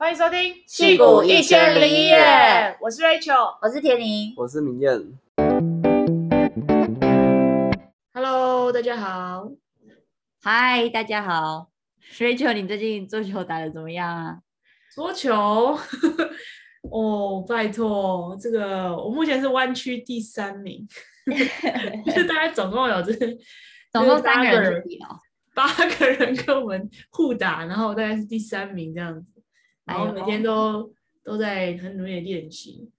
欢迎收听《戏骨一千零一夜》，我是 Rachel，我是田宁，我是明艳。Hello，大家好。Hi，大家好。Rachel，你最近桌球打得怎么样啊？桌球，哦，拜托，这个我目前是湾区第三名，就是大概总共有这总共三个人八个人跟我们互打，然后大概是第三名这样子，然后每天都、哎、都在很努力的练习。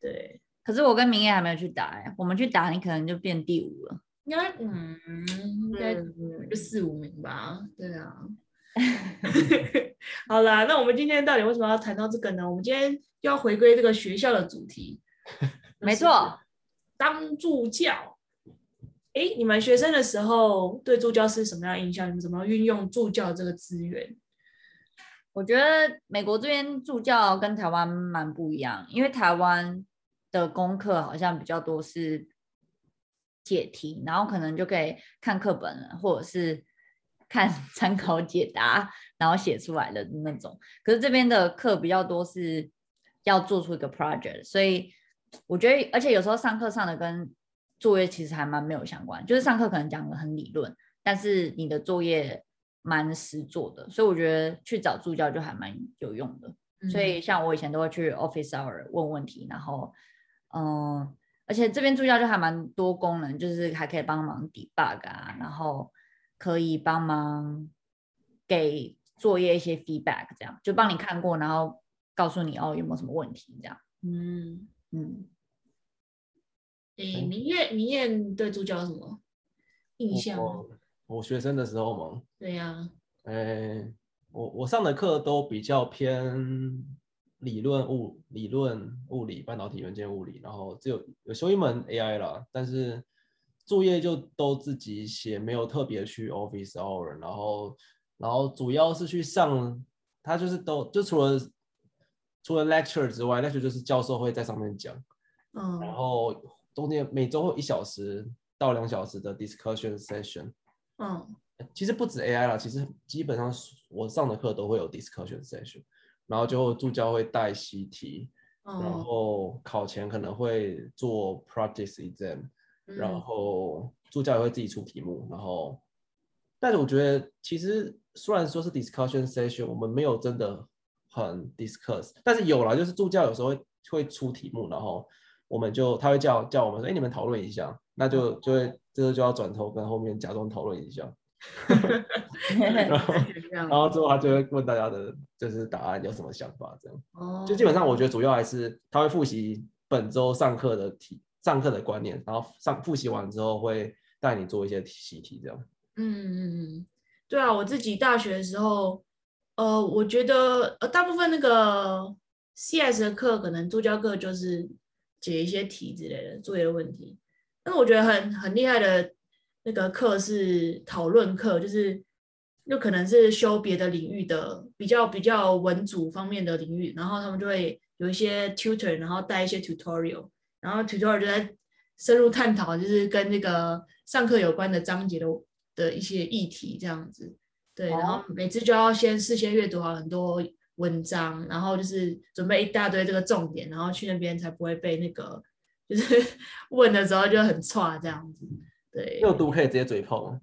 对，可是我跟明艳还没有去打哎，我们去打你可能就变第五了，应该嗯，应该就四五名吧。对啊 好啦，那我们今天到底为什么要谈到这个呢？我们今天又要回归这个学校的主题，没错，当助教。哎，你们学生的时候对助教是什么样的印象？你们怎么运用助教这个资源？我觉得美国这边助教跟台湾蛮不一样，因为台湾的功课好像比较多是解题，然后可能就可以看课本或者是 看参考解答，然后写出来的那种。可是这边的课比较多是要做出一个 project，所以我觉得，而且有时候上课上的跟作业其实还蛮没有相关，就是上课可能讲的很理论，但是你的作业蛮实做的，所以我觉得去找助教就还蛮有用的。嗯、所以像我以前都会去 office hour 问问题，然后嗯，而且这边助教就还蛮多功能，就是还可以帮忙 debug 啊，然后可以帮忙给作业一些 feedback，这样就帮你看过，然后告诉你哦有没有什么问题这样。嗯嗯。诶，明月，明艳对助教有什么印象？我，我学生的时候嘛，对呀、啊。诶，我我上的课都比较偏理论物、理论物理、半导体元件物理，然后只有有修一门 AI 啦，但是作业就都自己写，没有特别去 office hour，然后然后主要是去上，他就是都就除了除了 lecture 之外，lecture 就是教授会在上面讲，嗯，然后。中间每周会一小时到两小时的 discussion session，嗯，其实不止 AI 啦，其实基本上我上的课都会有 discussion session，然后就助教会带习题，嗯，然后考前可能会做 practice exam，嗯，然后助教也会自己出题目，然后，但是我觉得其实虽然说是 discussion session，我们没有真的很 discuss，但是有了，就是助教有时候会会出题目，然后。我们就他会叫叫我们说，哎，你们讨论一下，那就就会这个就要转头跟后面假装讨论一下，然后然后之后他就会问大家的就是答案有什么想法，这样，哦，就基本上我觉得主要还是他会复习本周上课的题，上课的观念，然后上复习完之后会带你做一些习题，这样。嗯嗯嗯，对啊，我自己大学的时候，呃，我觉得呃大部分那个 CS 的课，可能助教课就是。解一些题之类的作业的问题，但我觉得很很厉害的那个课是讨论课，就是有可能是修别的领域的比较比较文组方面的领域，然后他们就会有一些 tutor，然后带一些 tutorial，然后 tutorial 就在深入探讨，就是跟那个上课有关的章节的的一些议题这样子，对，然后每次就要先事先阅读好很多。文章，然后就是准备一大堆这个重点，然后去那边才不会被那个就是 问的时候就很差这样子。对，有读可以直接嘴炮吗？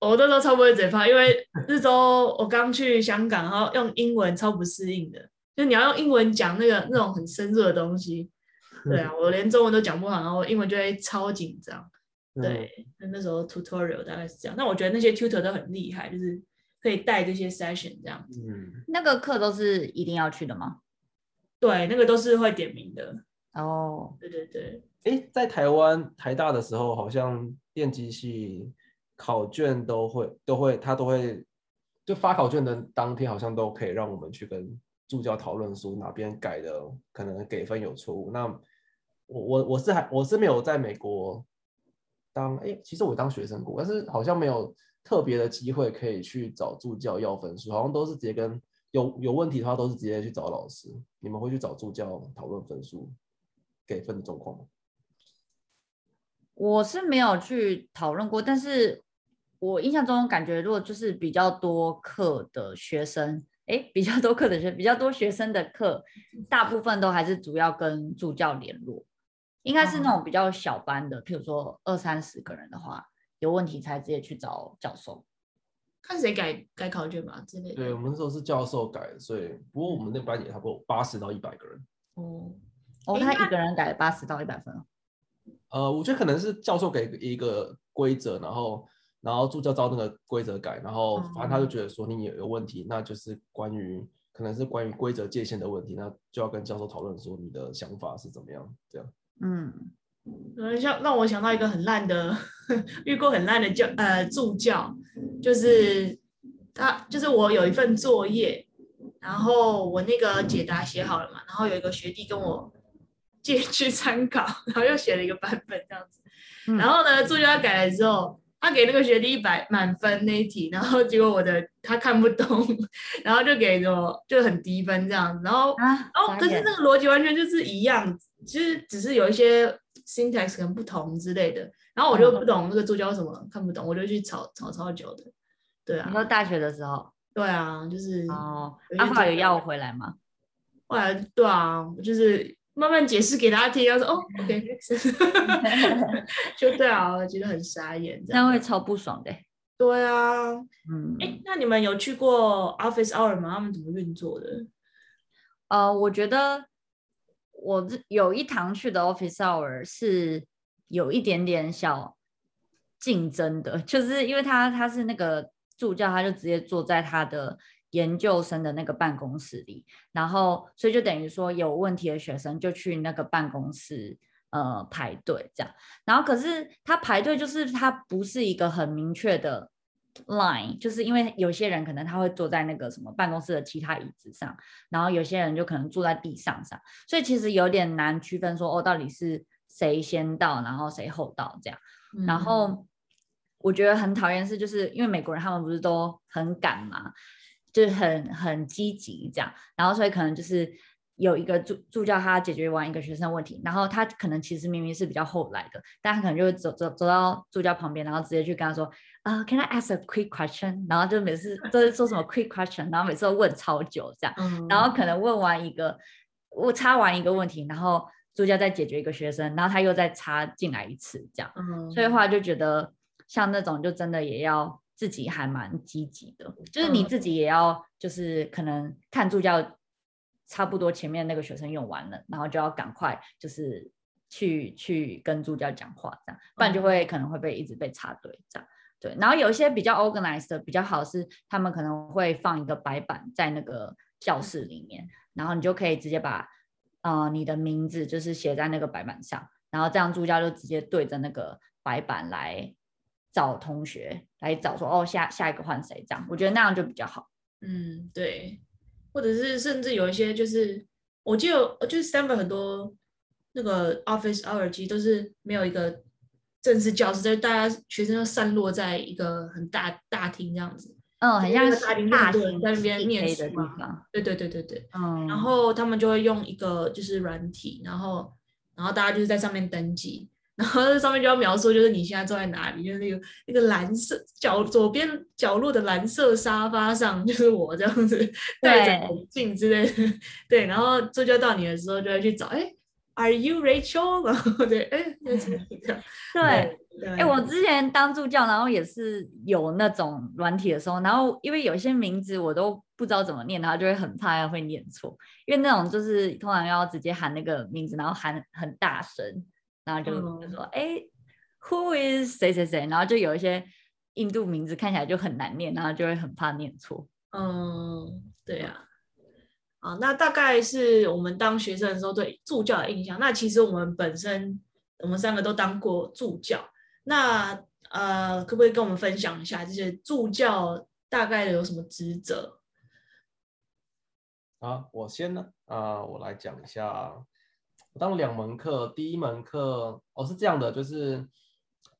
我那时候超不会嘴炮，因为那时候我刚去香港，然后用英文超不适应的，就你要用英文讲那个那种很深入的东西。对啊，我连中文都讲不好，然后英文就会超紧张。对，那那时候 tutorial 大概是这样。那我觉得那些 tutor 都很厉害，就是。可以带这些 session 这样子，嗯，那个课都是一定要去的吗？对，那个都是会点名的。哦、oh.，对对对。哎，在台湾台大的时候，好像电机系考卷都会都会他都会就发考卷的当天，好像都可以让我们去跟助教讨论说哪边改的可能给分有错误。那我我我是还我是没有在美国当哎，其实我当学生过，但是好像没有。特别的机会可以去找助教要分数，好像都是直接跟有有问题的话都是直接去找老师。你们会去找助教讨论分数给分的状况吗？我是没有去讨论过，但是我印象中感觉如果就是比较多课的学生，哎，比较多课的学，比较多学生的课，大部分都还是主要跟助教联络，应该是那种比较小班的，譬如说二三十个人的话，有问题才直接去找教授，看谁改改考卷吧之类的。对，我们那时候是教授改，所以不过我们那班也差不多八十到一百个人。哦，哦，他一个人改了八十到一百分。呃，我觉得可能是教授给一个规则，然后然后助教照那个规则改，然后反正他就觉得说你有有问题，嗯、那就是关于可能是关于规则界限的问题，那就要跟教授讨论说你的想法是怎么样，这样。嗯，嗯，像让我想到一个很烂的，遇过很烂的教呃助教，就是他就是我有一份作业，然后我那个解答写好了嘛，然后有一个学弟跟我。借 去参考，然后又写了一个版本这样子，嗯、然后呢，助教改了之后，他给那个学弟一百满分那一题，然后结果我的他看不懂，然后就给我就很低分这样子，然后，啊、然后可是那个逻辑完全就是一样，其实只是有一些 syntax 可能不同之类的，然后我就不懂那个助教什么看不懂，我就去吵吵超久的，对啊。你说大学的时候？对啊，就是哦。阿华有要我回来吗？后来对啊，就是。慢慢解释给大家听，他说哦，OK，就对啊，我觉得很傻眼，这样会超不爽的。对啊，嗯，哎，那你们有去过 Office Hour 吗？他们怎么运作的？呃，我觉得我有一堂去的 Office Hour 是有一点点小竞争的，就是因为他他是那个助教，他就直接坐在他的。研究生的那个办公室里，然后所以就等于说有问题的学生就去那个办公室呃排队这样，然后可是他排队就是他不是一个很明确的 line，就是因为有些人可能他会坐在那个什么办公室的其他椅子上，然后有些人就可能坐在地上上，所以其实有点难区分说哦到底是谁先到，然后谁后到这样，嗯、然后我觉得很讨厌是就是因为美国人他们不是都很赶嘛。就是很很积极这样，然后所以可能就是有一个助助教他解决完一个学生问题，然后他可能其实明明是比较后来的，但他可能就会走走走到助教旁边，然后直接去跟他说啊、uh,，Can I ask a quick question？然后就每次都是说什么 quick question，然后每次都问超久这样，嗯、然后可能问完一个我插完一个问题，然后助教再解决一个学生，然后他又再插进来一次这样，嗯、所以的话就觉得像那种就真的也要。自己还蛮积极的，就是你自己也要，就是可能看助教差不多前面那个学生用完了，然后就要赶快就是去去跟助教讲话，这样，不然就会可能会被一直被插队这样。对，然后有一些比较 organized 的比较好是，他们可能会放一个白板在那个教室里面，然后你就可以直接把呃你的名字就是写在那个白板上，然后这样助教就直接对着那个白板来。找同学来找说哦，下下一个换谁这样？我觉得那样就比较好。嗯，对，或者是甚至有一些就是，我记得就是 Stanford 很多那个 Office Hour 其实都是没有一个正式教室，就是大家学生都散落在一个很大大厅这样子。嗯，很像大厅，大厅在那边念书的地方。对对对对对。嗯。然后他们就会用一个就是软体，然后然后大家就是在上面登记。然后这上面就要描述，就是你现在坐在哪里，就是那个那个蓝色角左边角落的蓝色沙发上，就是我这样子戴着眼镜之类的，对，然后助教到你的时候，就会去找，哎，Are you Rachel？然后对，哎。对，哎，我之前当助教，然后也是有那种软体的时候，然后因为有些名字我都不知道怎么念，然后就会很怕要会念错，因为那种就是通常要直接喊那个名字，然后喊很大声。然后就就说，哎、嗯，Who is 谁谁谁？然后就有一些印度名字看起来就很难念，然后就会很怕念错。嗯，对呀、啊。啊，那大概是我们当学生的时候对助教的印象。那其实我们本身，我们三个都当过助教。那呃，可不可以跟我们分享一下这些助教大概的有什么职责？啊，我先呢，啊，我来讲一下。当两门课，第一门课哦是这样的，就是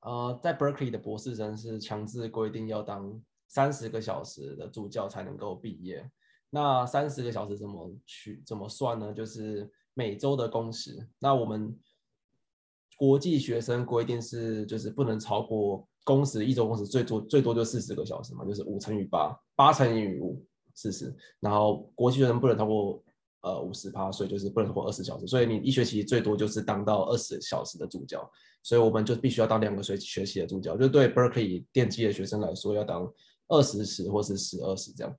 呃，在 Berkeley 的博士生是强制规定要当三十个小时的助教才能够毕业。那三十个小时怎么去怎么算呢？就是每周的工时。那我们国际学生规定是就是不能超过工时，一周工时最多最多就四十个小时嘛，就是五乘以八，八乘以五，四十，然后国际学生不能超过呃五十趴，所以就是不能超过二十小时，所以你一学期最多就是当到二十小时的助教，所以我们就必须要当两个学学期的助教，就对 Berkeley 电机的学生来说要当二十时或是十二时这样。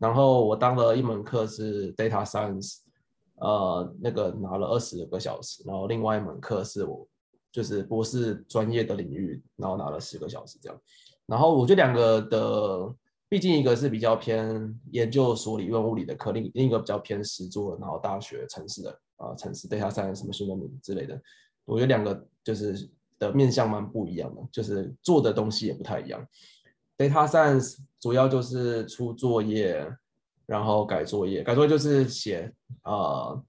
然后我当了一门课是 Data Science，呃，那个拿了二十个小时，然后另外一门课是我就是博士专业的领域，然后拿了十个小时这样。然后我觉得两个的，毕竟一个是比较偏研究所理论物理的课，另另一个比较偏实作，然后大学城市的啊、呃，城市 data science 什么新闻之类的，我觉得两个就是的面向蛮不一样的，就是做的东西也不太一样。data science 主要就是出作业，然后改作业，改作业就是写呃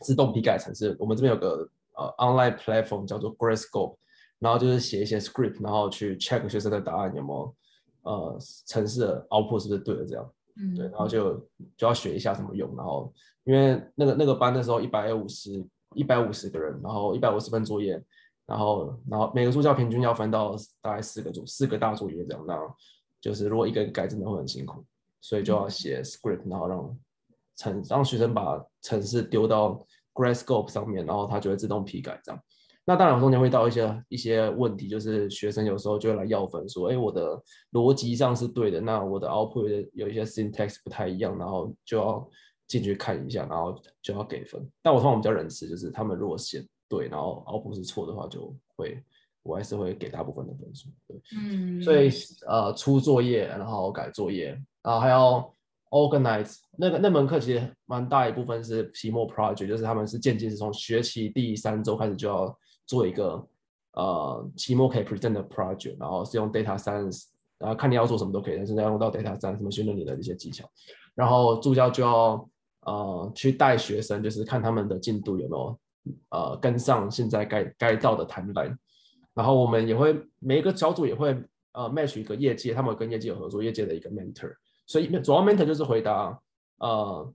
自动批改程式。我们这边有个呃 online platform 叫做 Gradescope。然后就是写一些 script，然后去 check 学生的答案有没有呃城市的 output 是不是对的这样，嗯，对，然后就就要学一下怎么用，然后因为那个那个班的时候一百五十一百五十个人，然后一百五十份作业，然后然后每个助教平均要分到大概四个组四个大作业这样，那就是如果一个人改真的会很辛苦，所以就要写 script，然后让程让学生把程式丢到 Gradescope 上面，然后它就会自动批改这样。那当然，中间会到一些一些问题，就是学生有时候就会来要分，说，哎，我的逻辑上是对的，那我的 output 有一些 syntax 不太一样，然后就要进去看一下，然后就要给分。但我通常比较仁慈，就是他们如果写对，然后 output 是错的话，就会我还是会给大部分的分数。对，嗯，所以呃，出作业，然后改作业，然后还要 organize 那个那门课其实蛮大一部分是期末 project，就是他们是渐进是从学期第三周开始就要。做一个呃期末可以 present 的 project，然后是用 data science，然后看你要做什么都可以，但是要用到 data science 什么训练你的一些技巧，然后助教就要呃去带学生，就是看他们的进度有没有呃跟上现在该该到的 timeline，然后我们也会每一个小组也会呃 match 一个业界，他们跟业界有合作，业界的一个 mentor，所以主要 mentor 就是回答呃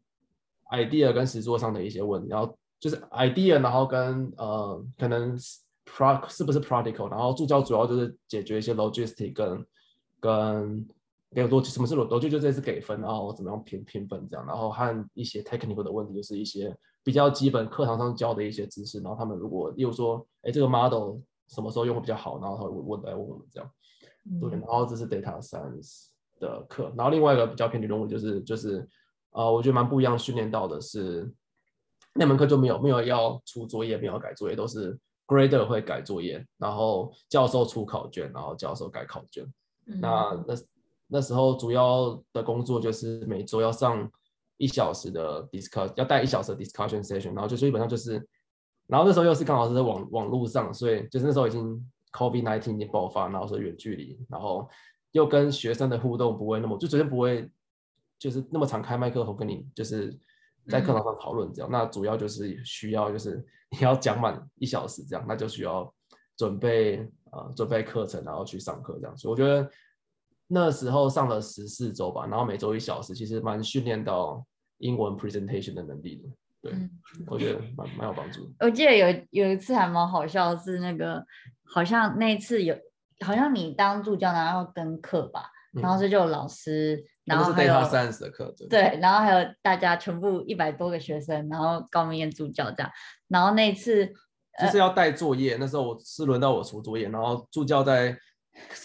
idea 跟实作上的一些问题，然后。就是 idea，然后跟呃可能 pro 是不是 practical，然后助教主要就是解决一些 logistic 跟跟给逻辑，什么是逻逻辑就这次给分，然后怎么样评评分这样，然后和一些 technical 的问题，就是一些比较基本课堂上教的一些知识，然后他们如果例如说，哎这个 model 什么时候用会比较好，然后他会问来问我们这样，对，然后这是 data science 的课，然后另外一个比较偏理论就是就是呃我觉得蛮不一样，训练到的是。那门课就没有没有要出作业，没有改作业，都是 grader 会改作业，然后教授出考卷，然后教授改考卷。嗯、那那那时候主要的工作就是每周要上一小时的 discuss，要带一小时的 discussion session，然后就基本上就是，然后那时候又是刚好是在网网络上，所以就是那时候已经 COVID nineteen 已经爆发，然后是远距离，然后又跟学生的互动不会那么，就绝对不会就是那么常开麦克风跟你就是。在课堂上讨论这样，那主要就是需要就是你要讲满一小时这样，那就需要准备呃准备课程，然后去上课这样。所以我觉得那时候上了十四周吧，然后每周一小时，其实蛮训练到英文 presentation 的能力的。对，嗯、我觉得蛮蛮有帮助。我记得有有一次还蛮好笑，是那个好像那一次有好像你当助教然后跟课吧，然后这就有老师。嗯然后还有 data science 的课，对，然后还有大家全部一百多个学生，然后高明彦助教这样，然后那次就是要带作业，呃、那时候我是轮到我出作业，然后助教在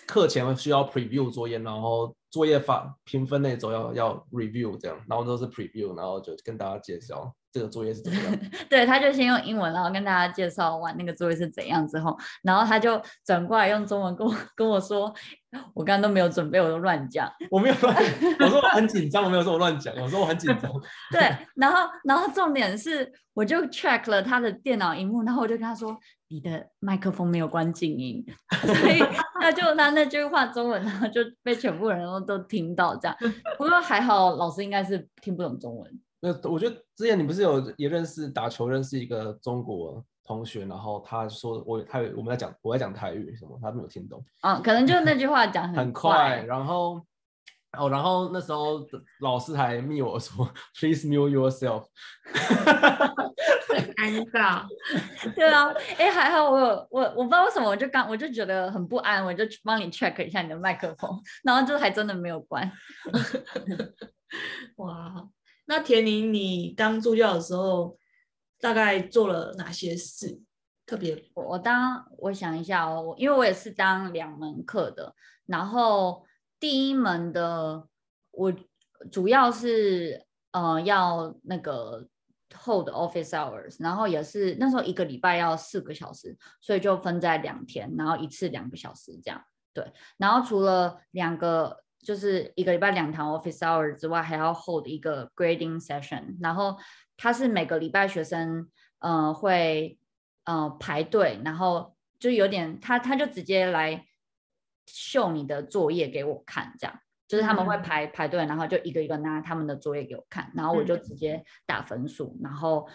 课前需要 preview 作业，然后作业发评分那周要要 review 这样，然后都是 preview，然后就跟大家介绍。这个作业是怎么样？对，他就先用英文，然后跟大家介绍完那个作业是怎样之后，然后他就转过来用中文跟我跟我说，我刚刚都没有准备，我都乱讲。我没有乱，我说我很紧张，我没有说我乱讲，我说我很紧张。对，然后然后重点是，我就 check 了他的电脑荧幕，然后我就跟他说，你的麦克风没有关静音，所以他就他那句话中文，然后就被全部人都都听到这样。不过还好，老师应该是听不懂中文。那我觉得之前你不是有也认识打球认识一个中国同学，然后他说我他我们在讲我在讲台语什么，他没有听懂。嗯，可能就那句话讲很，很快，然后哦，然后那时候老师还密我说 Please mute yourself，很尴尬。对啊，哎，还好我有我我不知道为什么我就刚我就觉得很不安，我就帮你 check 一下你的麦克风，然后就还真的没有关。哇，那田宁，你当助教的时候，大概做了哪些事？特别，我我当我想一下哦，因为我也是当两门课的，然后第一门的我主要是呃要那个 hold office hours，然后也是那时候一个礼拜要四个小时，所以就分在两天，然后一次两个小时这样。对，然后除了两个就是一个礼拜两堂 office hours 之外，还要 hold 一个 grading session，然后它是每个礼拜学生呃会。呃，排队，然后就有点他他就直接来秀你的作业给我看，这样。就是他们会排、嗯、排队，然后就一个一个拿他们的作业给我看，然后我就直接打分数，嗯、然后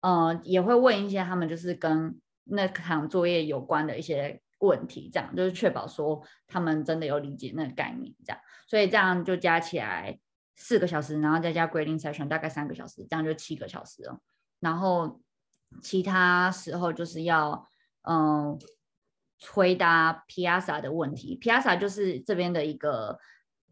呃也会问一些他们就是跟那堂作业有关的一些问题，这样就是确保说他们真的有理解那个概念，这样，所以这样就加起来四个小时，然后再加 grading session 大概三个小时，这样就七个小时了，然后。其他时候就是要嗯回答 Piazza 的问题，Piazza 就是这边的一个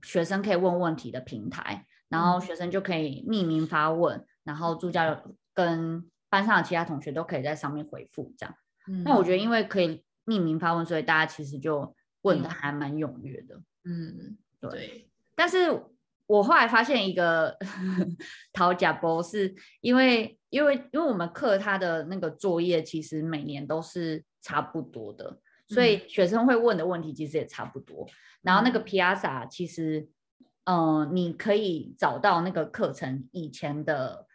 学生可以问问题的平台，然后学生就可以匿名发问，然后助教跟班上的其他同学都可以在上面回复这样。嗯、那我觉得因为可以匿名发问，所以大家其实就问的还蛮踊跃的。嗯，对。对但是我后来发现一个 讨价包，是因为。因为因为我们课他的那个作业其实每年都是差不多的，所以学生会问的问题其实也差不多。然后那个 Piazza 其实，嗯、呃，你可以找到那个课程以前的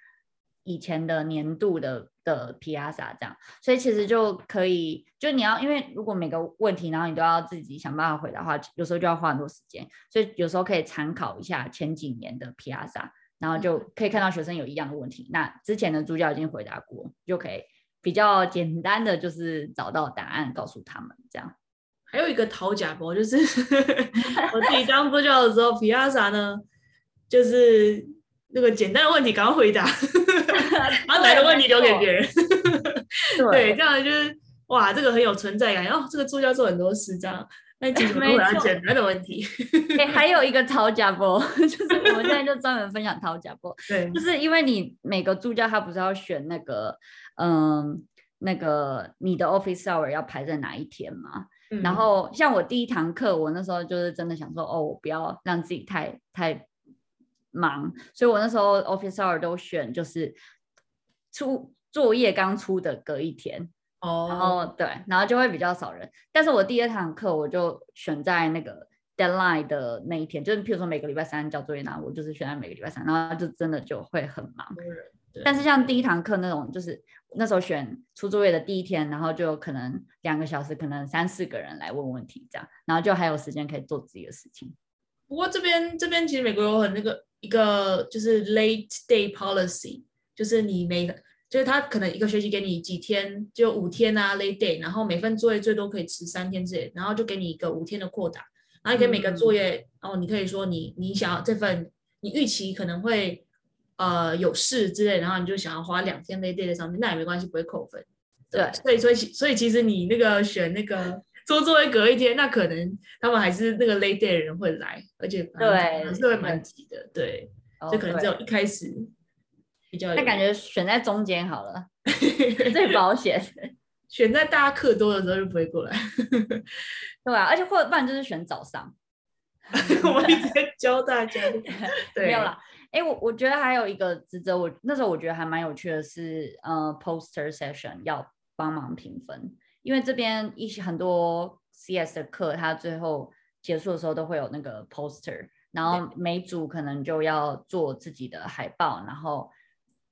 以前的年度的的 Piazza 这样，所以其实就可以，就你要因为如果每个问题然后你都要自己想办法回答的话，有时候就要花很多时间，所以有时候可以参考一下前几年的 Piazza。然后就可以看到学生有一样的问题，那之前的助教已经回答过，就可以比较简单的就是找到答案告诉他们这样。还有一个讨价包，就是 我自己当助教的时候，Piazza 呢，就是那个简单的问题赶快回答，然后难的问题留给别人。对，这样就是哇，这个很有存在感，然后这个助教做很多事这样。那其实没有简单的问题。哎，还有一个讨价波，就是我们现在就专门分享讨价波。对，就是因为你每个助教他不是要选那个，嗯，那个你的 office hour 要排在哪一天嘛？嗯、然后像我第一堂课，我那时候就是真的想说，哦，我不要让自己太太忙，所以我那时候 office hour 都选就是出作业刚出的隔一天。哦，然后对，然后就会比较少人。但是我第二堂课我就选在那个 deadline 的那一天，就是譬如说每个礼拜三交作业，那我就是选在每个礼拜三，然后就真的就会很忙。但是像第一堂课那种，就是那时候选出作业的第一天，然后就可能两个小时，可能三四个人来问问题这样，然后就还有时间可以做自己的事情。不过这边这边其实美国有很那个一个就是 late day policy，就是你每个。就是他可能一个学期给你几天，就五天啊，late day，然后每份作业最多可以迟三天之类，然后就给你一个五天的扩大，然后你给每个作业，然后、嗯、你可以说你你想要这份你预期可能会呃有事之类，然后你就想要花两天 late day 在上面，那也没关系，不会扣分。对，所以所以所以其实你那个选那个做作业隔一天，那可能他们还是那个 late day 的人会来，而且对还是会蛮急的，对，就、哦、可能只有一开始比较。那感觉选在中间好了，最保险。选在大家课多的时候就不会过来，对吧、啊？而且或者不然就是选早上。我们一直在教大家，对，没有啦。哎、欸，我我觉得还有一个职责，我那时候我觉得还蛮有趣的是，呃，poster session 要帮忙评分，因为这边一些很多 CS 的课，它最后结束的时候都会有那个 poster，然后每组可能就要做自己的海报，然后。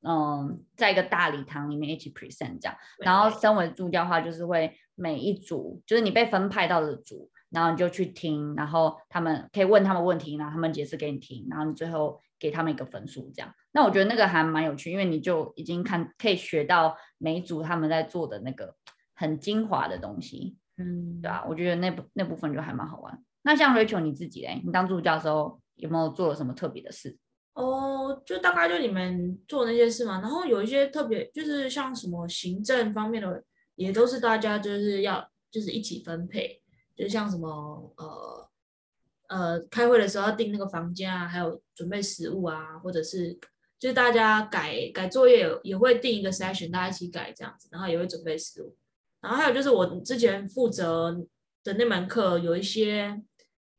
嗯，在一个大礼堂里面一起 present 这样，然后身为助教的话，就是会每一组，就是你被分派到的组，然后你就去听，然后他们可以问他们问题，然后他们解释给你听，然后你最后给他们一个分数这样。那我觉得那个还蛮有趣，因为你就已经看可以学到每一组他们在做的那个很精华的东西，嗯，对啊，我觉得那部那部分就还蛮好玩。那像 Rachel 你自己嘞，你当助教的时候有没有做了什么特别的事？哦，就大概就你们做那些事嘛，然后有一些特别，就是像什么行政方面的，也都是大家就是要就是一起分配，就像什么呃呃开会的时候要订那个房间啊，还有准备食物啊，或者是就是大家改改作业也会定一个 session，大家一起改这样子，然后也会准备食物。然后还有就是我之前负责的那门课有一些，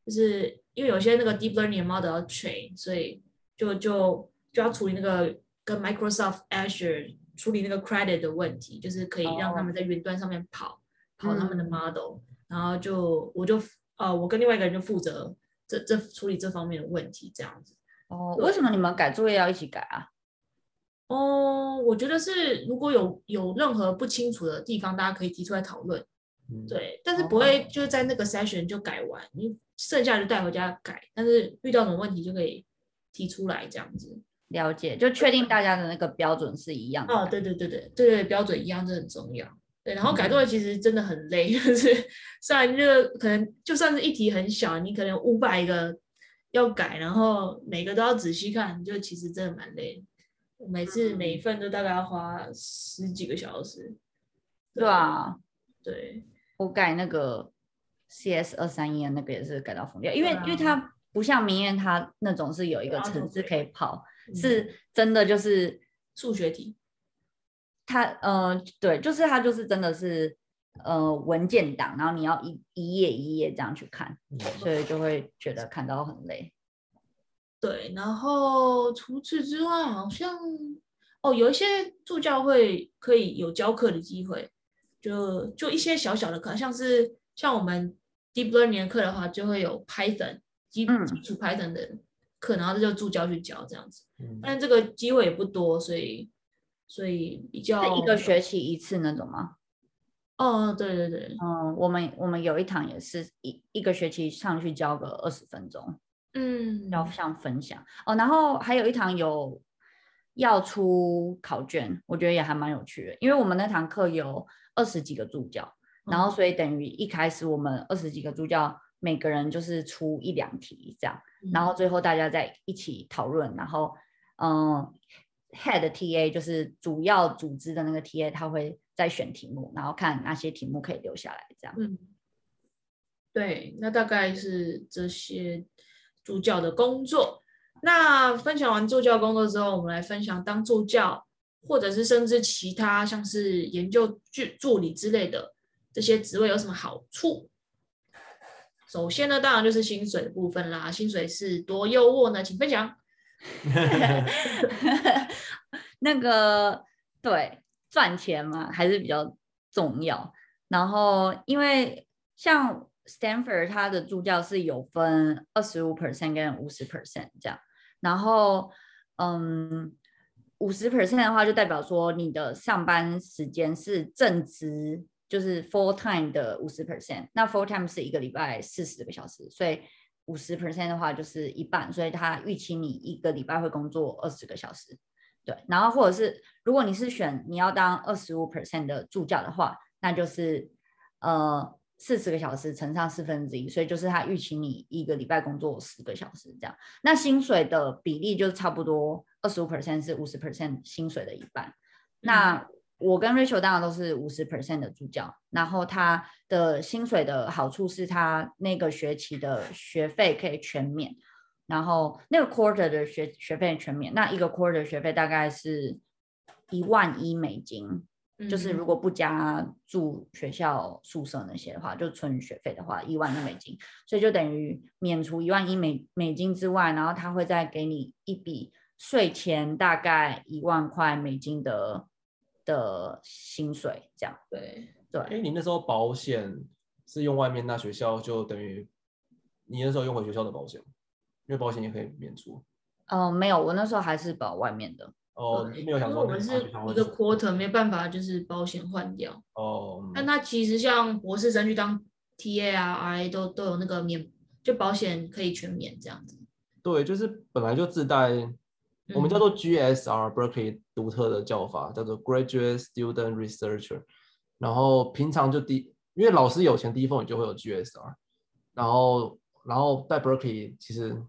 就是因为有些那个 deep learning model 要 train，所以就就就要处理那个跟 Microsoft Azure 处理那个 credit 的问题，就是可以让他们在云端上面跑、oh. 跑他们的 model，、嗯、然后就我就呃我跟另外一个人就负责这这处理这方面的问题这样子。哦，oh, 为什么你们改作业要一起改啊？哦，我觉得是如果有有任何不清楚的地方，大家可以提出来讨论。嗯、对，但是不会就是在那个 session 就改完，你、oh. 剩下就带回家改。但是遇到什么问题就可以提出来这样子。了解，就确定大家的那个标准是一样的。哦，对对对对对对，标准一样，这很重要。对，然后改作业其实真的很累，就、嗯、是 虽然这个可能就算是一题很小，你可能五百个要改，然后每个都要仔细看，就其实真的蛮累。每次每一份都大概要花十几个小时，对。啊？对，我改那个 CS 二三一的那个也是改到疯掉，因为、啊、因为它不像明艳它那种是有一个程式可以跑，嗯、是真的就是数学题。它呃对，就是它就是真的是呃文件档，然后你要一一页一页这样去看，嗯、所以就会觉得看到很累。对，然后除此之外，好像哦，有一些助教会可以有教课的机会，就就一些小小的课，像是像我们 deep learning 课的话，就会有 Python 基基础 Python 的课，然后这就助教去教这样子。嗯、但这个机会也不多，所以所以比较一个学期一次那种吗？哦，对对对，嗯，我们我们有一堂也是一一个学期上去教个二十分钟。嗯，要像分享哦，然后还有一堂有要出考卷，我觉得也还蛮有趣的，因为我们那堂课有二十几个助教，嗯、然后所以等于一开始我们二十几个助教每个人就是出一两题这样，嗯、然后最后大家再一起讨论，然后嗯，head TA 就是主要组织的那个 TA，他会再选题目，然后看哪些题目可以留下来这样。嗯，对，那大概是这些。助教的工作，那分享完助教工作之后，我们来分享当助教，或者是甚至其他像是研究助助理之类的这些职位有什么好处？首先呢，当然就是薪水的部分啦，薪水是多优渥呢？请分享。那个对，赚钱嘛还是比较重要。然后因为像。Stanford 他的助教是有分二十五 percent 跟五十 percent 这样，然后嗯，五十 percent 的话就代表说你的上班时间是正值，就是 full time 的五十 percent，那 full time 是一个礼拜四十个小时，所以五十 percent 的话就是一半，所以他预期你一个礼拜会工作二十个小时，对，然后或者是如果你是选你要当二十五 percent 的助教的话，那就是呃。四十个小时乘上四分之一，所以就是他预期你一个礼拜工作十个小时这样。那薪水的比例就差不多二十五 percent 是五十 percent 薪水的一半。嗯、那我跟 Rachel 当然都是五十 percent 的助教，然后他的薪水的好处是他那个学期的学费可以全免，然后那个 quarter 的学学费全免，那一个 quarter 的学费大概是一万一美金。就是如果不加住学校宿舍那些的话，就存学费的话，一万一美金，所以就等于免除一万一美美金之外，然后他会再给你一笔税前大概一万块美金的的薪水，这样。对对。哎，你那时候保险是用外面那学校，就等于你那时候用回学校的保险，因为保险也可以免除。嗯、呃，没有，我那时候还是保外面的。哦，没有想说，我们是一个 quarter 没办法，就是保险换掉。哦，但他其实像博士生去当 TA 啊、RA 都都有那个免，就保险可以全免这样子。对，就是本来就自带，我们叫做 GSR Berkeley 独特的叫法，叫做 Graduate Student Researcher。然后平常就第，因为老师有钱，第一份你就会有 GSR。然后，然后在 Berkeley 其实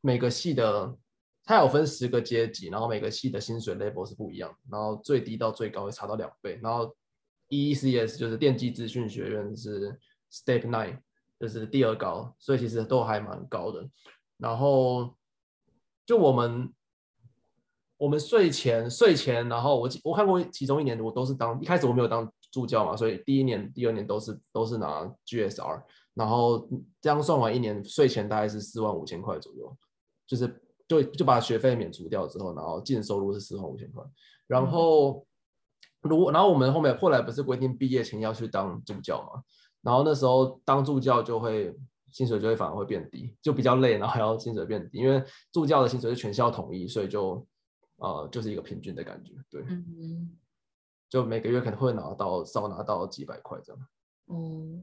每个系的。它有分十个阶级，然后每个系的薪水 level 是不一样，然后最低到最高会差到两倍。然后 EECS 就是电机资讯学院是 Step Nine，就是第二高，所以其实都还蛮高的。然后就我们我们税前税前，然后我我看过其中一年我都是当一开始我没有当助教嘛，所以第一年第二年都是都是拿 GSR，然后这样算完一年税前大概是四万五千块左右，就是就就把学费免除掉之后，然后净收入是四万五千块，然后如果然后我们后面后来不是规定毕业前要去当助教嘛，然后那时候当助教就会。薪水就会反而会变低，就比较累，然后还要薪水变低，因为助教的薪水是全校统一，所以就呃就是一个平均的感觉，对，嗯，就每个月可能会拿到少拿到几百块这样。哦，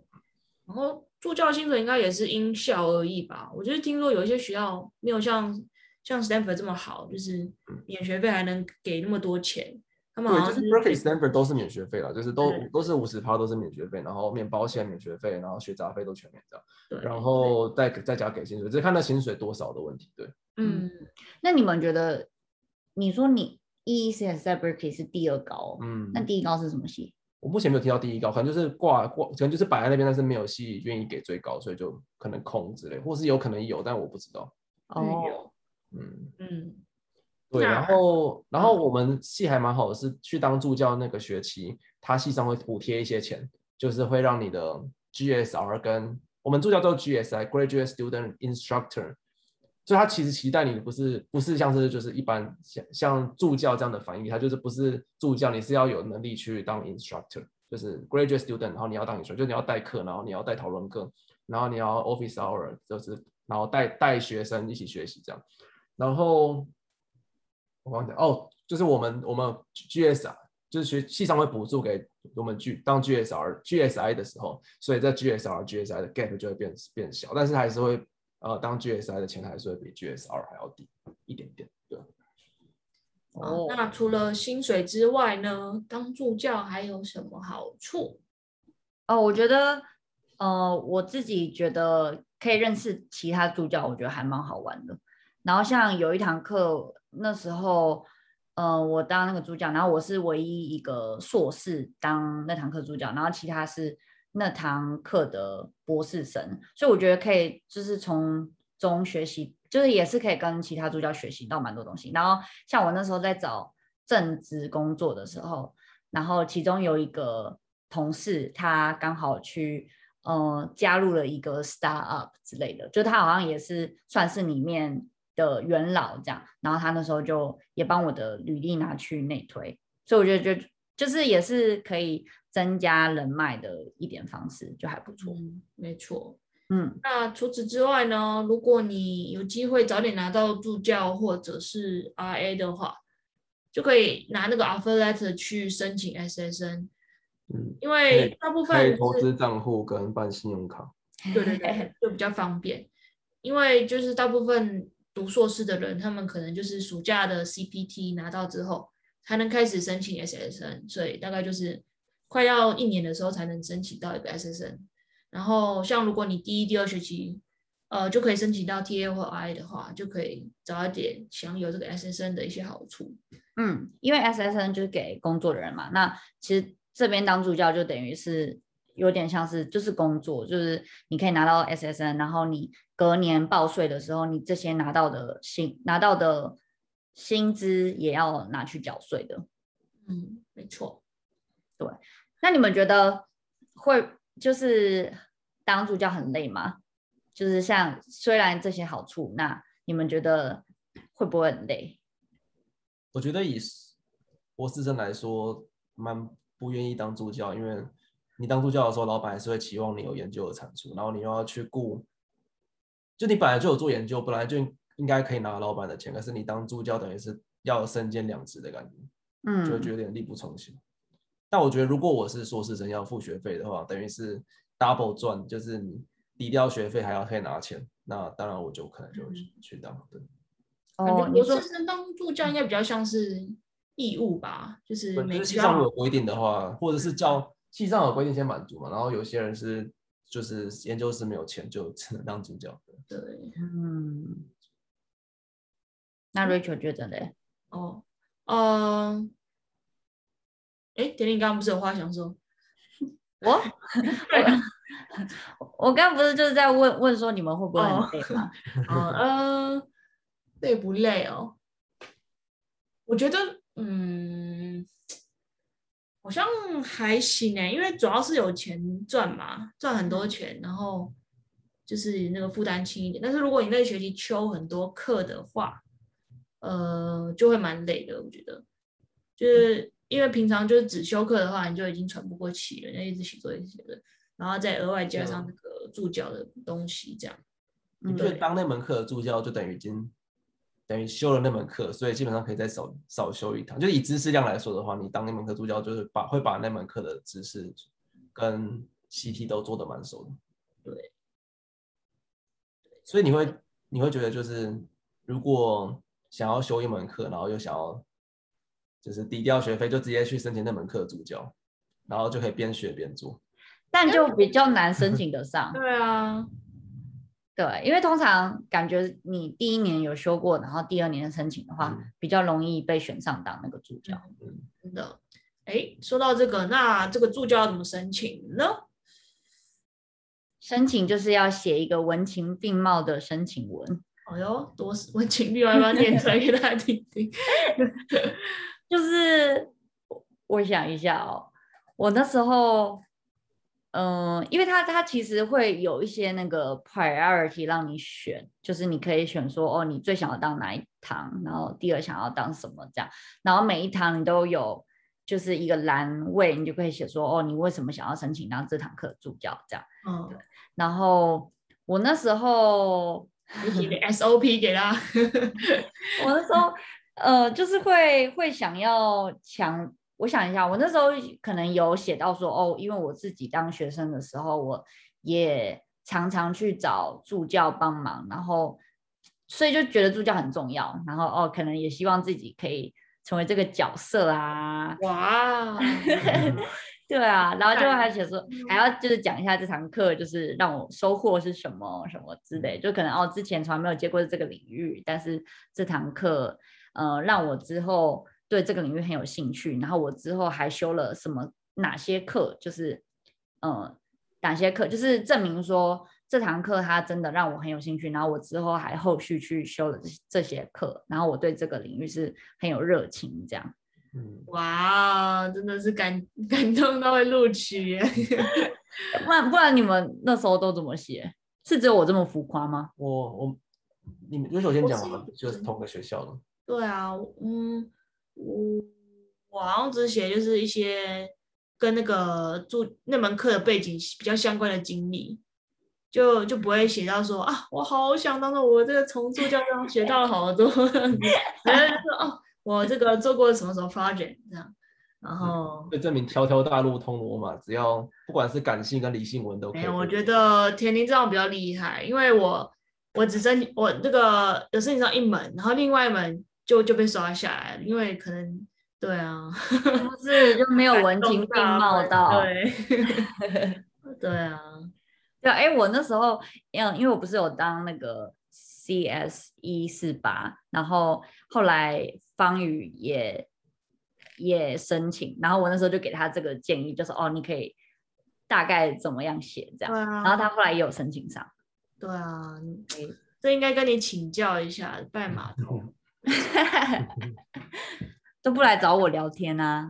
然后助教薪水应该也是因校而异吧？我就是听说有一些学校没有像像 Stanford 这么好，就是免学费还能给那么多钱。他们好像是对，就是 Berkeley、Stanford 都是免学费了，就是都都是五十趴都是免学费，然后免保险、免学费，然后学杂费都全免这样。对，然后再再加给薪水，只看那薪水多少的问题。对，嗯，那你们觉得，你说你 EECS 在 Berkeley 是第二高，嗯，那第一高是什么系？我目前没有听到第一高，可能就是挂挂，可能就是摆在那边，但是没有系愿意给最高，所以就可能空之类，或是有可能有，但我不知道。哦，嗯。嗯。对，然后然后我们系还蛮好的，是去当助教那个学期，他系上会补贴一些钱，就是会让你的 GSR 跟我们助教都是 GSI（Graduate Student Instructor），所以他其实期待你不是不是像是就是一般像像助教这样的翻译，他就是不是助教，你是要有能力去当 Instructor，就是 Graduate Student，然后你要当 Instructor，就是你要代课，然后你要带讨论课，然后你要 Office Hour，就是然后带带学生一起学习这样，然后。我忘讲哦，就是我们我们 GSR 就是学系上会补助给我们 G 当 GSR GSI 的时候，所以在 GSR GSI 的 gap 就会变变小，但是还是会呃当 GSI 的钱还是会比 GSR 还要低一点点。对。哦，那除了薪水之外呢，当助教还有什么好处？哦，我觉得呃我自己觉得可以认识其他助教，我觉得还蛮好玩的。然后像有一堂课。那时候，呃，我当那个助教，然后我是唯一一个硕士当那堂课助教，然后其他是那堂课的博士生，所以我觉得可以就是从中学习，就是也是可以跟其他助教学习到蛮多东西。然后像我那时候在找正职工作的时候，然后其中有一个同事，他刚好去嗯加入了一个 startup 之类的，就他好像也是算是里面。的元老这样，然后他那时候就也帮我的履历拿去内推，所以我觉得就就是也是可以增加人脉的一点方式，就还不错。嗯，没错。嗯，那除此之外呢？如果你有机会早点拿到助教或者是 RA 的话，就可以拿那个 offer letter 去申请 SSN。嗯，因为大部分投资账户跟办信用卡，对对对，就比较方便。因为就是大部分。读硕士的人，他们可能就是暑假的 CPT 拿到之后，才能开始申请 SSN，所以大概就是快要一年的时候才能申请到一个 SSN。然后，像如果你第一、第二学期，呃，就可以申请到 TA 或 I 的话，就可以早一点享有这个 SSN 的一些好处。嗯，因为 SSN 就是给工作的人嘛，那其实这边当助教就等于是。有点像是就是工作，就是你可以拿到 SSN，然后你隔年报税的时候，你这些拿到的薪拿到的薪资也要拿去缴税的。嗯，没错。对，那你们觉得会就是当助教很累吗？就是像虽然这些好处，那你们觉得会不会很累？我觉得以博士生来说，蛮不愿意当助教，因为。你当助教的时候，老板还是会期望你有研究的产出，然后你又要去顾，就你本来就有做研究，本来就应该可以拿老板的钱，可是你当助教等于是要身兼两职的感觉，嗯，就会觉得有点力不从心。但我觉得如果我是硕士生要付学费的话，等于是 double 赚，就是你抵掉学费还要可以拿钱，那当然我就可能就会去当。对，哦，博士生当助教应该比较像是义务吧，就是没系上有规定的话，或者是叫。系上有规定先满足嘛，然后有些人是就是研究室没有钱，就只能当助教。对，嗯。那 Rachel 觉得嘞？哦，嗯，哎，点点，你刚刚不是有话想说？我我 我刚刚不是就是在问问说你们会不会很累吗？嗯、哦呃，累不累哦？我觉得嗯，好像还行哎，因为主要是有钱赚嘛，赚很多钱，然后就是那个负担轻一点。但是如果你那个学期修很多课的话，呃，就会蛮累的。我觉得，就是因为平常就是只修课的话，你就已经喘不过气了，要一直写作业写的，然后再额外加上那个助教的东西，这样。你就当那门课的助教，就等于已经等于修了那门课，所以基本上可以再少少修一堂。就以知识量来说的话，你当那门课助教，就是把会把那门课的知识跟习题都做得蛮熟的。对。所以你会你会觉得就是如果。想要修一门课，然后又想要就是抵掉学费，就直接去申请那门课的助教，然后就可以边学边做。但就比较难 申请得上。对啊，对，因为通常感觉你第一年有修过，然后第二年申请的话，嗯、比较容易被选上当那个助教。嗯，真的。哎，说到这个，那这个助教要怎么申请呢？申请就是要写一个文情并茂的申请文。哎呦，多文情律，要不要念出来给大家听听？就是我想一下哦，我那时候，嗯、呃，因为它它其实会有一些那个 priority 让你选，就是你可以选说哦，你最想要当哪一堂，然后第二想要当什么这样，然后每一堂你都有就是一个栏位，你就可以写说哦，你为什么想要申请当这堂课助教这样。嗯，对。然后我那时候。你写个 SOP 给他。我那时候，呃，就是会会想要强，我想一下，我那时候可能有写到说，哦，因为我自己当学生的时候，我也常常去找助教帮忙，然后所以就觉得助教很重要，然后哦，可能也希望自己可以成为这个角色啊。哇。对啊，然后就还写说，还要就是讲一下这堂课，就是让我收获是什么什么之类，就可能哦，之前从来没有接过这个领域，但是这堂课，呃，让我之后对这个领域很有兴趣，然后我之后还修了什么哪些课，就是，呃，哪些课，就是证明说这堂课它真的让我很有兴趣，然后我之后还后续去修了这这些课，然后我对这个领域是很有热情这样。嗯，哇，真的是感 感动到会录取耶！不然不然你们那时候都怎么写？是只有我这么浮夸吗？我我你们有首先讲嘛，就是同个学校的。对啊，嗯，我我好像只写就是一些跟那个做那门课的背景比较相关的经历，就就不会写到说啊，我好想当着我这个从助教中学到了好多，然后就说哦。我这个做过什么什么 project 这样，然后就证明条条大路通罗马，只要不管是感性跟理性文都可以。没有，我觉得田林这样比较厉害，因为我我只申请我这个有申请上一门，然后另外一门就就被刷下来了，因为可能对啊，不 是就没有文情并茂到，对，对啊，对，哎，我那时候因因为我不是有当那个 CS 一四八，然后后来。方宇也也申请，然后我那时候就给他这个建议，就是哦，你可以大概怎么样写这样，啊、然后他后来也有申请上。对啊，这应该跟你请教一下，拜码头 都不来找我聊天啊？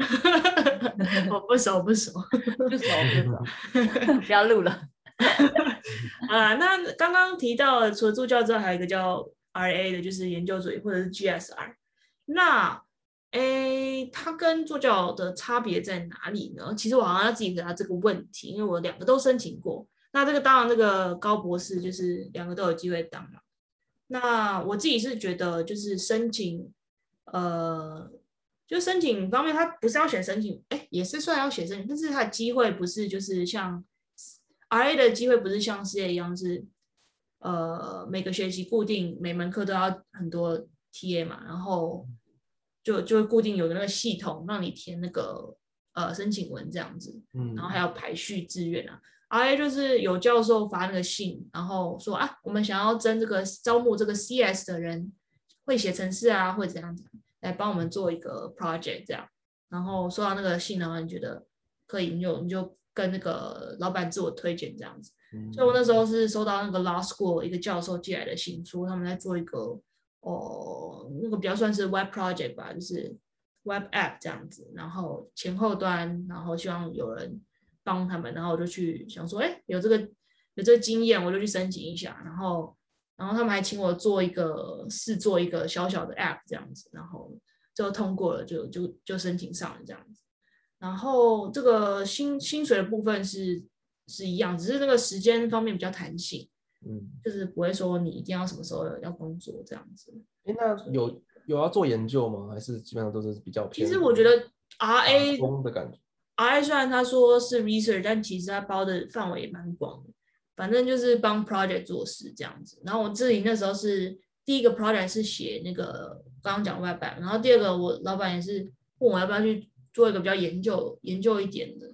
我不熟不熟不熟不熟，不 要录了啊。那刚刚提到的除了助教之外，还有一个叫 RA 的，就是研究组或者是 GSR。那，诶，他跟助教的差别在哪里呢？其实我好像要自己回答这个问题，因为我两个都申请过。那这个当然，这个高博士就是两个都有机会当了。那我自己是觉得，就是申请，呃，就申请方面，他不是要选申请，哎，也是算要写申请，但是他的机会不是就是像 RA 的机会不是像 CA 一样是，呃，每个学期固定每门课都要很多 TA 嘛，然后。就就会固定有个那个系统让你填那个呃申请文这样子，嗯，然后还有排序志愿啊。RA 就是有教授发那个信，然后说啊，我们想要征这个招募这个 CS 的人，会写程式啊，会怎样子来帮我们做一个 project 这样。然后收到那个信的话，你觉得可以，你就你就跟那个老板自我推荐这样子。嗯、所以我那时候是收到那个 Law School 一个教授寄来的信，说他们在做一个哦，那个比较算是 Web Project 吧，就是 Web App 这样子，然后前后端，然后希望有人帮他们，然后我就去想说，哎，有这个有这个经验，我就去申请一下，然后然后他们还请我做一个试做一个小小的 App 这样子，然后最后通过了，就就就申请上了这样子，然后这个薪薪水的部分是。是一样，只是那个时间方面比较弹性，嗯，就是不会说你一定要什么时候要工作这样子。哎，那有有要做研究吗？还是基本上都是比较偏？其实我觉得 R A 的感觉，R A 虽然他说是 research，但其实他包的范围也蛮广的。反正就是帮 project 做事这样子。然后我自己那时候是第一个 project 是写那个刚刚讲 web app，然后第二个我老板也是问我要不要去做一个比较研究研究一点的。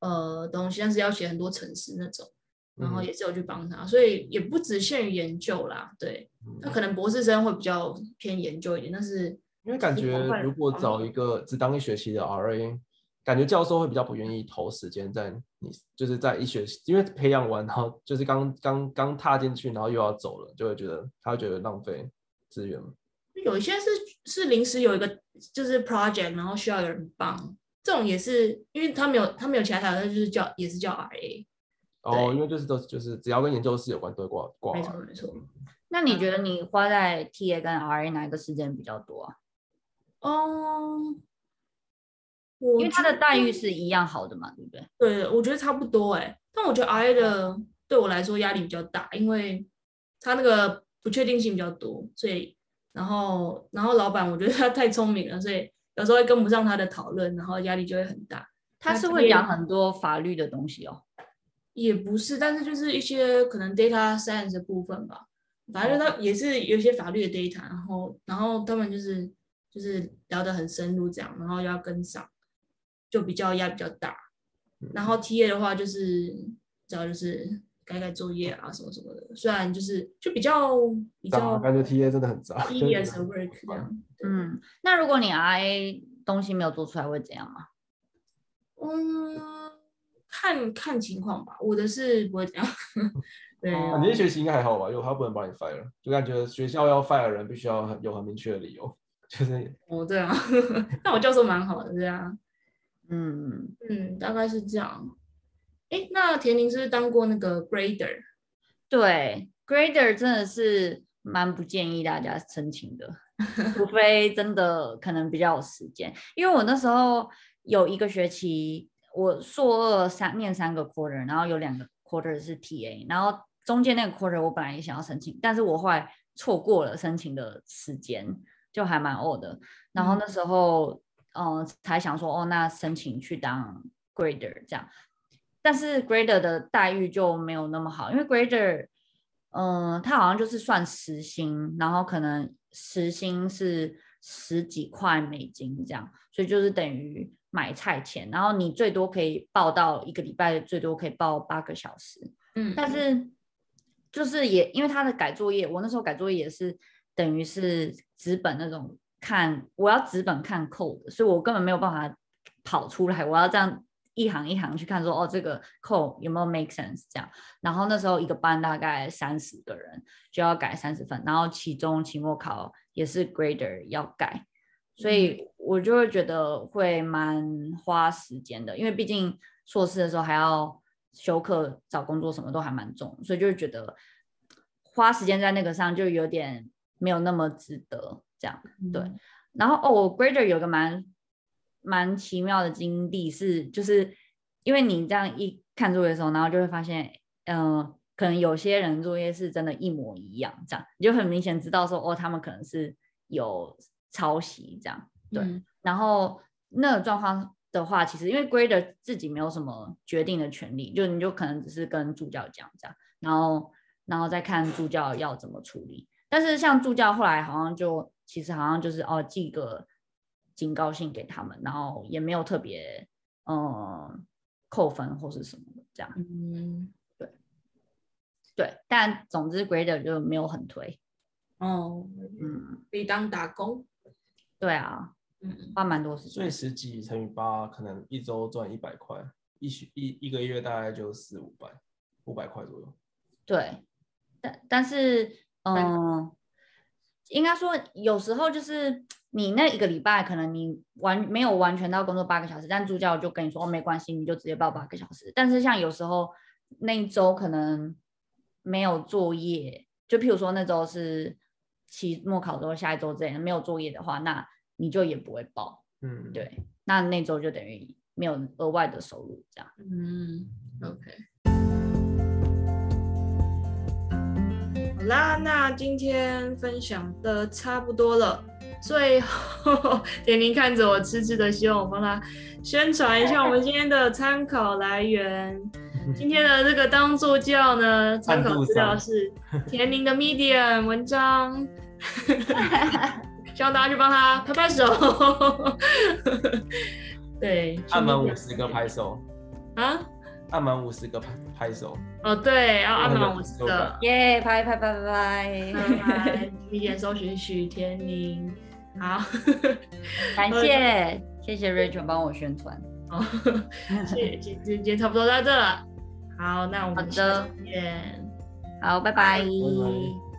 呃，东西，但是要写很多程式那种，然后也是有去帮他，嗯、所以也不只限于研究啦。对，他可能博士生会比较偏研究一点，但是因为感觉如果找一个只当一学期的 RA，感觉教授会比较不愿意投时间在你，就是在一学，因为培养完，然后就是刚刚刚踏进去，然后又要走了，就会觉得他会觉得浪费资源。有一些是是临时有一个就是 project，然后需要有人帮。这种也是，因为他没有他没有其他条，他就是叫也是叫 RA。哦，因为就是都就是只要跟研究室有关都会挂挂。没错没错。那你觉得你花在 TA 跟 RA 哪一个时间比较多啊？哦，因为他的待遇是一样好的嘛，对不对？对，我觉得差不多哎。但我觉得 RA 的对我来说压力比较大，因为他那个不确定性比较多，所以然后然后老板我觉得他太聪明了，所以。有时候会跟不上他的讨论，然后压力就会很大。他是会讲很多法律的东西哦，也不是，但是就是一些可能 data science 的部分吧。反正他也是有一些法律的 data，然后然后他们就是就是聊得很深入这样，然后要跟上，就比较压比较大。然后 TA 的话就是主要就是改改作业啊什么什么的，虽然就是就比较比较感觉 TA 真的很杂，tedious work 这样。嗯，那如果你 RA 东西没有做出来会怎样吗？嗯，看看情况吧。我的是不会这样。对、啊，你的学习应该还好吧？因为他不能把你 fire，就感觉学校要 fire 人必须要有很明确的理由。就是哦，对啊，那我教授蛮好的，这样。嗯嗯，大概是这样。哎、欸，那田宁是不是当过那个 grader？对，grader 真的是蛮不建议大家申请的。除非真的可能比较有时间，因为我那时候有一个学期，我硕二三念三个 quarter，然后有两个 quarter 是 TA，然后中间那个 quarter 我本来也想要申请，但是我后来错过了申请的时间，就还蛮 old 的。然后那时候，嗯、呃，才想说，哦，那申请去当 grader 这样，但是 grader 的待遇就没有那么好，因为 grader，嗯、呃，他好像就是算时薪，然后可能。时薪是十几块美金这样，所以就是等于买菜钱。然后你最多可以报到一个礼拜，最多可以报八个小时。嗯，但是就是也因为他的改作业，我那时候改作业也是等于是纸本那种看，我要纸本看 code，所以我根本没有办法跑出来，我要这样。一行一行去看说，说哦，这个 code 有没有 make sense 这样。然后那时候一个班大概三十个人，就要改三十份，然后期中、期末考也是 grader 要改，所以我就会觉得会蛮花时间的，因为毕竟硕士的时候还要修课、找工作，什么都还蛮重，所以就会觉得花时间在那个上就有点没有那么值得这样。对，然后哦我，grader 有个蛮。蛮奇妙的经历是，就是因为你这样一看作业的时候，然后就会发现，嗯、呃，可能有些人作业是真的一模一样，这样你就很明显知道说，哦，他们可能是有抄袭这样，对。嗯、然后那个状况的话，其实因为 grader 自己没有什么决定的权利，就你就可能只是跟助教讲这样，然后然后再看助教要怎么处理。但是像助教后来好像就其实好像就是哦，寄个。警告信给他们，然后也没有特别嗯扣分或是什么的这样。嗯，对对，但总之 grader 就没有很推。哦，嗯，可以当打工。对啊，嗯，花蛮多时间。所以十几乘以八，可能一周赚一百块。一一一个月大概就四五百五百块左右。对，但但是嗯，应该说有时候就是你那一个礼拜可能你完没有完全到工作八个小时，但助教就跟你说哦没关系，你就直接报八个小时。但是像有时候那一周可能没有作业，就譬如说那周是期末考之后下一周这样没有作业的话，那你就也不会报。嗯，对，那那周就等于没有额外的收入这样。嗯，OK。啦，那今天分享的差不多了。最后，恬宁看着我，痴痴的希望我帮他宣传一下我们今天的参考来源。今天的这个当助教呢，参考资料是 田宁的 Medium 文章。希望大家去帮他拍拍手，对，按满五十个拍手啊，按满五十个拍拍手，哦对，要按满五十个，耶，拍拍拍拍拍，拜，一键搜寻许天宁，好，感谢谢谢 Rachel 帮我宣传，哦，谢谢，今天差不多到这了，好，那我们下次见，好，拜拜。拜拜。